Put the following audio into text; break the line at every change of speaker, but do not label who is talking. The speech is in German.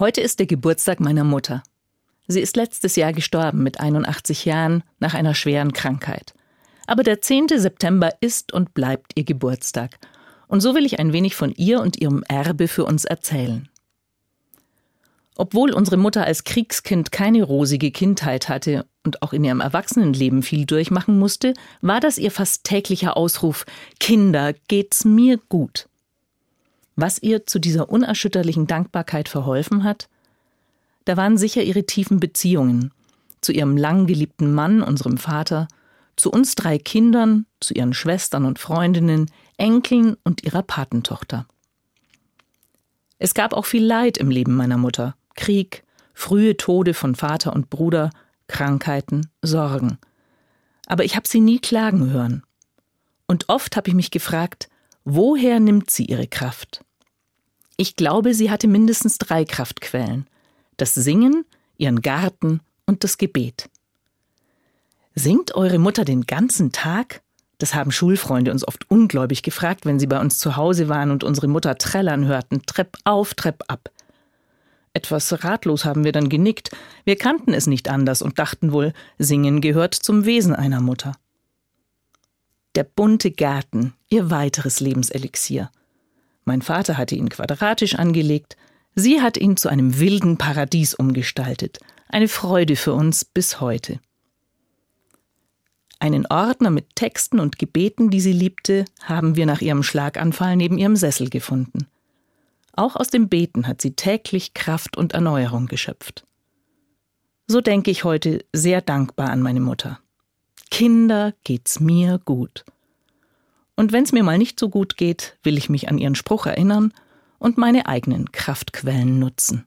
Heute ist der Geburtstag meiner Mutter. Sie ist letztes Jahr gestorben mit 81 Jahren nach einer schweren Krankheit. Aber der 10. September ist und bleibt ihr Geburtstag. Und so will ich ein wenig von ihr und ihrem Erbe für uns erzählen. Obwohl unsere Mutter als Kriegskind keine rosige Kindheit hatte und auch in ihrem Erwachsenenleben viel durchmachen musste, war das ihr fast täglicher Ausruf Kinder, geht's mir gut. Was ihr zu dieser unerschütterlichen Dankbarkeit verholfen hat? Da waren sicher ihre tiefen Beziehungen zu ihrem lang geliebten Mann, unserem Vater, zu uns drei Kindern, zu ihren Schwestern und Freundinnen, Enkeln und ihrer Patentochter. Es gab auch viel Leid im Leben meiner Mutter. Krieg, frühe Tode von Vater und Bruder, Krankheiten, Sorgen. Aber ich habe sie nie klagen hören. Und oft habe ich mich gefragt, woher nimmt sie ihre Kraft? Ich glaube, sie hatte mindestens drei Kraftquellen. Das Singen, ihren Garten und das Gebet. Singt eure Mutter den ganzen Tag? Das haben Schulfreunde uns oft ungläubig gefragt, wenn sie bei uns zu Hause waren und unsere Mutter trällern hörten, Trepp auf, Trepp ab. Etwas ratlos haben wir dann genickt. Wir kannten es nicht anders und dachten wohl, Singen gehört zum Wesen einer Mutter. Der bunte Garten, ihr weiteres Lebenselixier. Mein Vater hatte ihn quadratisch angelegt, sie hat ihn zu einem wilden Paradies umgestaltet, eine Freude für uns bis heute. Einen Ordner mit Texten und Gebeten, die sie liebte, haben wir nach ihrem Schlaganfall neben ihrem Sessel gefunden. Auch aus dem Beten hat sie täglich Kraft und Erneuerung geschöpft. So denke ich heute sehr dankbar an meine Mutter. Kinder geht's mir gut. Und wenn es mir mal nicht so gut geht, will ich mich an ihren Spruch erinnern und meine eigenen Kraftquellen nutzen.